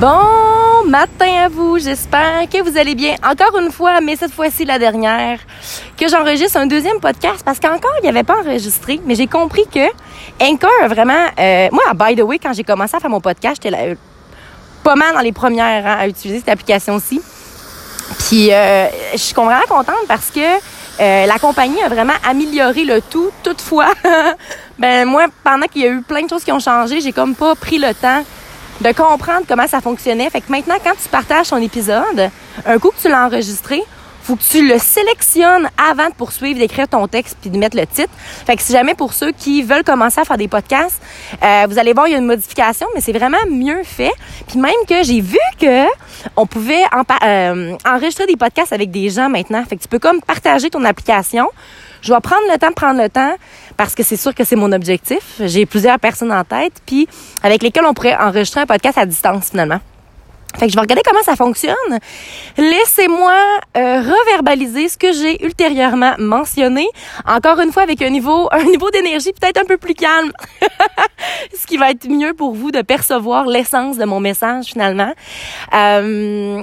Bon matin à vous, j'espère que vous allez bien. Encore une fois, mais cette fois-ci la dernière, que j'enregistre un deuxième podcast parce qu'encore il n'y avait pas enregistré, mais j'ai compris que Anchor vraiment... Euh, moi, by the way, quand j'ai commencé à faire mon podcast, j'étais là, pas mal dans les premières hein, à utiliser cette application-ci. Puis euh, je suis vraiment contente parce que euh, la compagnie a vraiment amélioré le tout. Toutefois, ben moi, pendant qu'il y a eu plein de choses qui ont changé, j'ai comme pas pris le temps de comprendre comment ça fonctionnait. Fait que maintenant, quand tu partages ton épisode, un coup que tu l'as enregistré, faut que tu le sélectionnes avant de poursuivre, d'écrire ton texte puis de mettre le titre. Fait que si jamais pour ceux qui veulent commencer à faire des podcasts, euh, vous allez voir, il y a une modification, mais c'est vraiment mieux fait. Puis même que j'ai vu que on pouvait euh, enregistrer des podcasts avec des gens maintenant. Fait que tu peux comme partager ton application. Je vais prendre le temps prendre le temps parce que c'est sûr que c'est mon objectif. J'ai plusieurs personnes en tête, puis avec lesquelles on pourrait enregistrer un podcast à distance finalement. Fait que je vais regarder comment ça fonctionne. Laissez-moi euh, reverbaliser ce que j'ai ultérieurement mentionné. Encore une fois, avec un niveau, un niveau d'énergie peut-être un peu plus calme. ce qui va être mieux pour vous de percevoir l'essence de mon message finalement. Euh,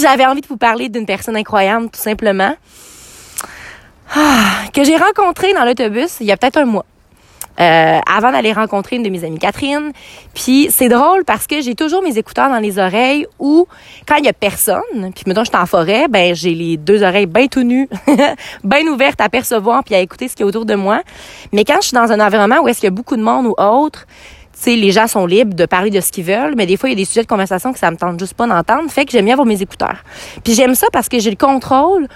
J'avais envie de vous parler d'une personne incroyable, tout simplement. Ah, que j'ai rencontré dans l'autobus il y a peut-être un mois. Euh, avant d'aller rencontrer une de mes amies, Catherine. Puis c'est drôle parce que j'ai toujours mes écouteurs dans les oreilles ou quand il y a personne, puis mettons je suis en forêt, ben j'ai les deux oreilles bien tout nues, bien ouvertes à percevoir puis à écouter ce qui est autour de moi. Mais quand je suis dans un environnement où est-ce qu'il y a beaucoup de monde ou autre, tu sais, les gens sont libres de parler de ce qu'ils veulent, mais des fois, il y a des sujets de conversation que ça me tente juste pas d'entendre, fait que j'aime bien avoir mes écouteurs. Puis j'aime ça parce que j'ai le contrôle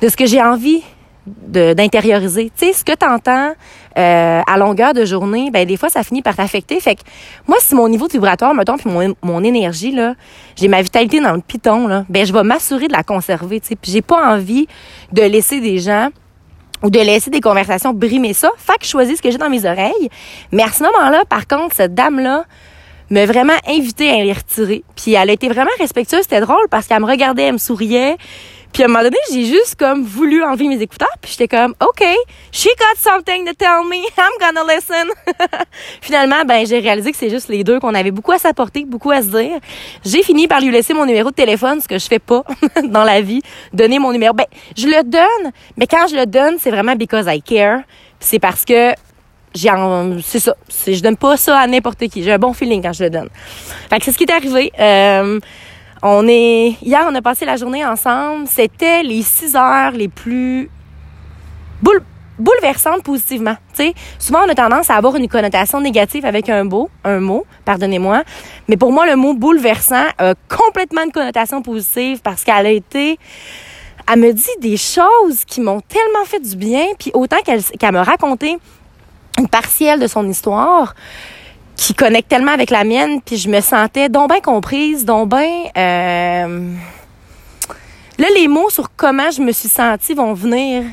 de ce que j'ai envie d'intérioriser. Tu sais, ce que tu entends euh, à longueur de journée, ben des fois, ça finit par t'affecter. Fait que moi, si mon niveau de vibratoire, mettons, puis mon, mon énergie, là, j'ai ma vitalité dans le piton, là, ben je vais m'assurer de la conserver, tu sais. Puis j'ai pas envie de laisser des gens ou de laisser des conversations brimer ça. Fait que je choisis ce que j'ai dans mes oreilles. Mais à ce moment-là, par contre, cette dame-là m'a vraiment invité à les retirer. Puis elle a été vraiment respectueuse. C'était drôle parce qu'elle me regardait, elle me souriait. Puis à un moment donné, j'ai juste comme voulu enlever mes écouteurs, puis j'étais comme OK, she got something to tell me, I'm gonna listen. Finalement, ben j'ai réalisé que c'est juste les deux qu'on avait beaucoup à s'apporter, beaucoup à se dire. J'ai fini par lui laisser mon numéro de téléphone, ce que je fais pas dans la vie, donner mon numéro. Ben je le donne, mais quand je le donne, c'est vraiment because I care. C'est parce que j'ai c'est ça, je donne pas ça à n'importe qui. J'ai un bon feeling quand je le donne. Fait que c'est ce qui est arrivé. Euh, on est hier, on a passé la journée ensemble. C'était les six heures les plus bouleversantes positivement. souvent on a tendance à avoir une connotation négative avec un mot, un mot, pardonnez-moi. Mais pour moi, le mot bouleversant a complètement une connotation positive parce qu'elle a été elle me dit des choses qui m'ont tellement fait du bien, puis autant qu'elle m'a raconté une partielle de son histoire, qui connecte tellement avec la mienne, puis je me sentais donc bien comprise, donc bien... Euh... Là, les mots sur comment je me suis sentie vont venir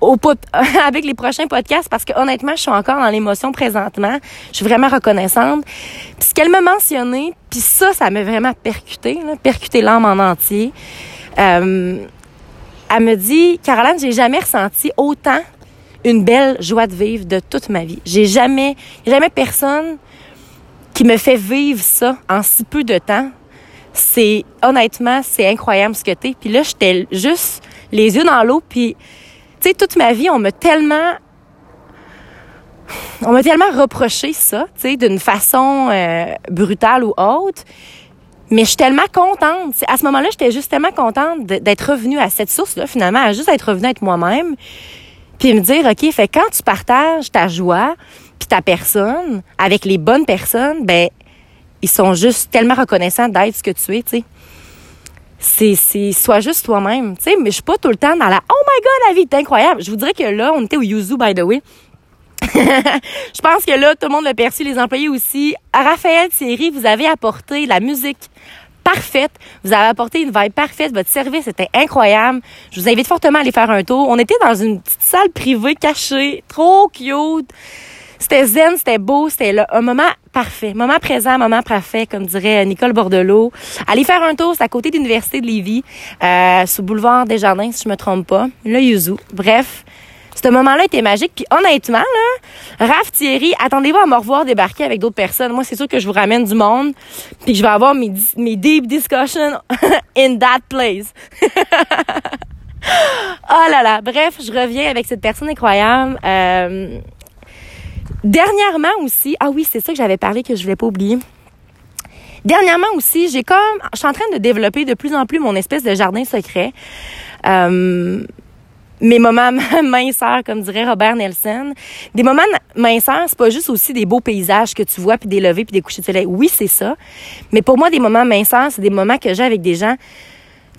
au avec les prochains podcasts parce que honnêtement, je suis encore dans l'émotion présentement. Je suis vraiment reconnaissante. Puis ce qu'elle m'a mentionné, puis ça, ça m'a vraiment percuté, là, percuté l'âme en entier. Euh, elle me dit, Caroline, j'ai jamais ressenti autant une belle joie de vivre de toute ma vie. J'ai jamais, jamais personne qui me fait vivre ça en si peu de temps, c'est honnêtement, c'est incroyable ce que t'es. Puis là, j'étais juste les yeux dans l'eau. Puis, tu sais, toute ma vie, on m'a tellement on m'a tellement reproché ça, tu sais, d'une façon euh, brutale ou autre. Mais je suis tellement contente. À ce moment-là, j'étais juste tellement contente d'être revenue à cette source-là, finalement, à juste être revenue être moi-même. Puis me dire, OK, fait quand tu partages ta joie, puis ta personne avec les bonnes personnes, ben ils sont juste tellement reconnaissants d'être ce que tu es, tu sais. C'est, c'est, sois juste toi-même, tu sais, mais je suis pas tout le temps dans la, oh my god, la vie est incroyable. Je vous dirais que là, on était au Yuzu, by the way. je pense que là, tout le monde l'a perçu, les employés aussi. Raphaël Thierry, vous avez apporté la musique parfaite. Vous avez apporté une vibe parfaite. Votre service était incroyable. Je vous invite fortement à aller faire un tour. On était dans une petite salle privée cachée, trop cute. C'était zen, c'était beau, c'était un moment parfait, moment présent, moment parfait, comme dirait Nicole Bordelot. Allez faire un tour, c'est à côté de l'université de Lévis, euh, sous boulevard des Jardins, si je me trompe pas. Le Yuzu. Bref, Ce moment-là était magique. Puis honnêtement, là, Raph, Thierry, attendez-vous à me revoir débarquer avec d'autres personnes. Moi, c'est sûr que je vous ramène du monde. Puis que je vais avoir mes, mes deep discussions in that place. oh là là. Bref, je reviens avec cette personne incroyable. Euh, dernièrement aussi, ah oui, c'est ça que j'avais parlé que je voulais pas oublier. Dernièrement aussi, j'ai comme, je suis en train de développer de plus en plus mon espèce de jardin secret. Euh, mes moments minceurs, comme dirait Robert Nelson. Des moments minceurs, c'est pas juste aussi des beaux paysages que tu vois, puis des levées, puis des couchers de soleil. Oui, c'est ça. Mais pour moi, des moments minceurs, c'est des moments que j'ai avec des gens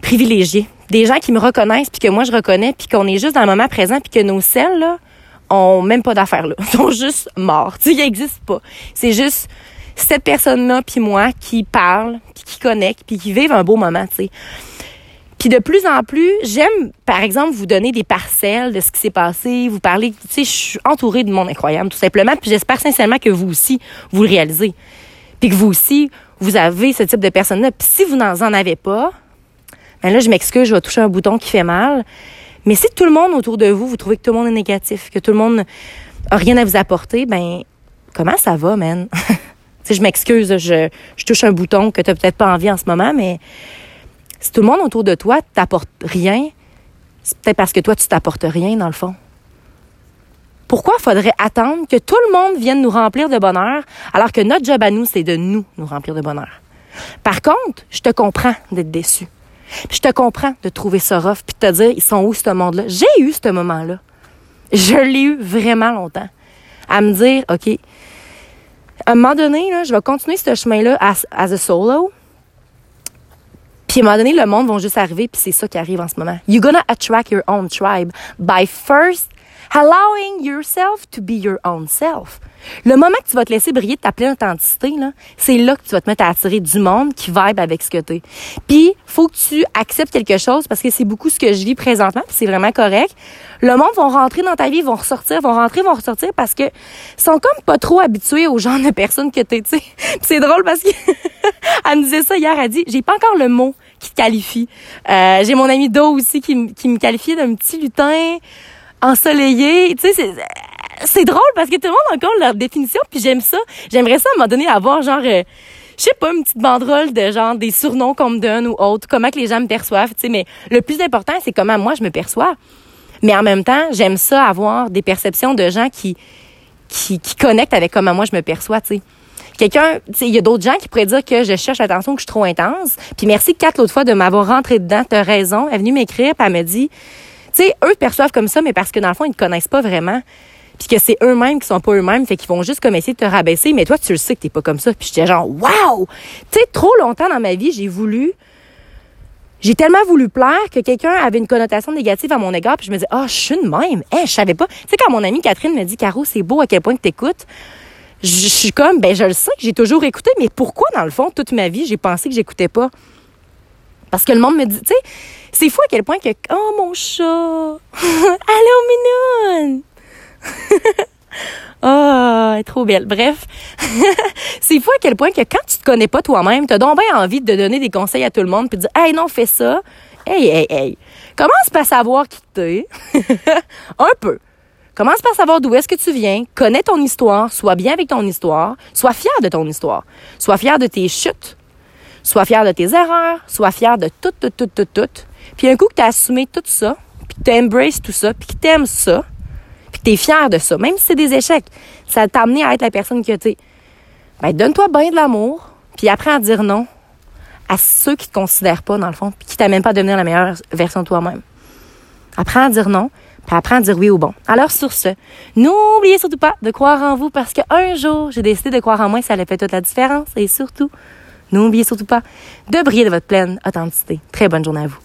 privilégiés. Des gens qui me reconnaissent, puis que moi, je reconnais, puis qu'on est juste dans le moment présent, puis que nos selles, là, ont même pas d'affaires là. Ils sont juste morts. Ils n'existent pas. C'est juste cette personne-là puis moi qui parle, puis qui connecte, puis qui vivent un beau moment, tu sais. Puis de plus en plus, j'aime, par exemple, vous donner des parcelles de ce qui s'est passé, vous parler, tu sais, je suis entourée de monde incroyable, tout simplement, puis j'espère sincèrement que vous aussi, vous le réalisez. Puis que vous aussi, vous avez ce type de personne-là. Puis si vous n'en avez pas, ben là, je m'excuse, je vais toucher un bouton qui fait mal. Mais si tout le monde autour de vous, vous trouvez que tout le monde est négatif, que tout le monde a rien à vous apporter, ben comment ça va, man? sais, je m'excuse, je, je touche un bouton que tu n'as peut-être pas envie en ce moment, mais si tout le monde autour de toi t'apporte rien, c'est peut-être parce que toi, tu t'apportes rien, dans le fond. Pourquoi faudrait attendre que tout le monde vienne nous remplir de bonheur, alors que notre job à nous, c'est de nous, nous remplir de bonheur? Par contre, je te comprends d'être déçu. Je te comprends de trouver ça rough, puis de te dire, ils sont où ce monde-là? J'ai eu ce moment-là. Je l'ai eu vraiment longtemps. À me dire, OK, à un moment donné, là, je vais continuer ce chemin-là as, as a solo. Puis à un moment donné, le monde va juste arriver, puis c'est ça qui arrive en ce moment. You're gonna attract your own tribe by first allowing yourself to be your own self. Le moment que tu vas te laisser briller de ta pleine authenticité, c'est là que tu vas te mettre à attirer du monde qui vibe avec ce que tu es. Puis, faut que tu acceptes quelque chose parce que c'est beaucoup ce que je vis présentement, puis c'est vraiment correct. Le monde va rentrer dans ta vie, vont ressortir, vont rentrer, vont ressortir parce que sont comme pas trop habitués au genre de personnes que t'es, tu sais. c'est drôle parce que elle me disait ça hier, elle dit, j'ai pas encore le mot qui te qualifie. Euh, j'ai mon ami Do aussi qui, qui me qualifie d'un petit lutin ensoleillé. Tu sais, c'est drôle parce que tout le monde a encore leur définition, puis j'aime ça. J'aimerais ça à un moment donné avoir genre, euh, je sais pas, une petite banderole de genre des surnoms qu'on me donne ou autre, comment que les gens me perçoivent, tu sais. Mais le plus important, c'est comment moi je me perçois. Mais en même temps, j'aime ça avoir des perceptions de gens qui qui, qui connectent avec comment moi je me perçois, tu sais. Quelqu'un, il y a d'autres gens qui pourraient dire que je cherche l'attention, que je suis trop intense. Puis merci Kat l'autre fois de m'avoir rentré dedans. T'as raison. Elle est venue m'écrire, puis elle me dit, tu sais, eux perçoivent comme ça, mais parce que dans le fond, ils ne connaissent pas vraiment puis que c'est eux-mêmes qui sont pas eux-mêmes, fait qu'ils vont juste comme essayer de te rabaisser, mais toi, tu le sais que t'es pas comme ça. Puis j'étais genre, waouh! Tu sais, trop longtemps dans ma vie, j'ai voulu, j'ai tellement voulu plaire que quelqu'un avait une connotation négative à mon égard, puis je me disais, ah, oh, je suis une même. Hein, je savais pas. Tu sais, quand mon amie Catherine me dit, Caro, c'est beau à quel point que t'écoutes, je suis comme, ben, je le sais que j'ai toujours écouté, mais pourquoi, dans le fond, toute ma vie, j'ai pensé que j'écoutais pas? Parce que le monde me dit, tu sais, c'est fou à quel point que, oh, mon chat! Allô, minoune! oh, elle est trop belle. Bref, c'est fou à quel point que quand tu te connais pas toi-même, t'as donc bien envie de donner des conseils à tout le monde puis de dire, hey, non, fais ça. Hey, hey, hey. Commence par savoir qui t'es. Un peu. Commence par savoir d'où est-ce que tu viens, connais ton histoire, sois bien avec ton histoire, sois fier de ton histoire, sois fier de tes chutes, sois fier de tes erreurs, sois fier de tout, tout, tout, tout, tout. Puis un coup que tu as assumé tout ça, puis que tu embraces tout ça, puis que tu aimes ça, t'es fier de ça, même si c'est des échecs, ça t'a amené à être la personne que tu Ben, donne-toi bien de l'amour, puis apprends à dire non à ceux qui te considèrent pas, dans le fond, puis qui t'amènent pas à devenir la meilleure version de toi-même. Apprends à dire non, puis apprends à dire oui au bon. Alors, sur ce, n'oubliez surtout pas de croire en vous parce qu'un jour, j'ai décidé de croire en moi, ça allait faire toute la différence. Et surtout, n'oubliez surtout pas de briller de votre pleine authenticité. Très bonne journée à vous.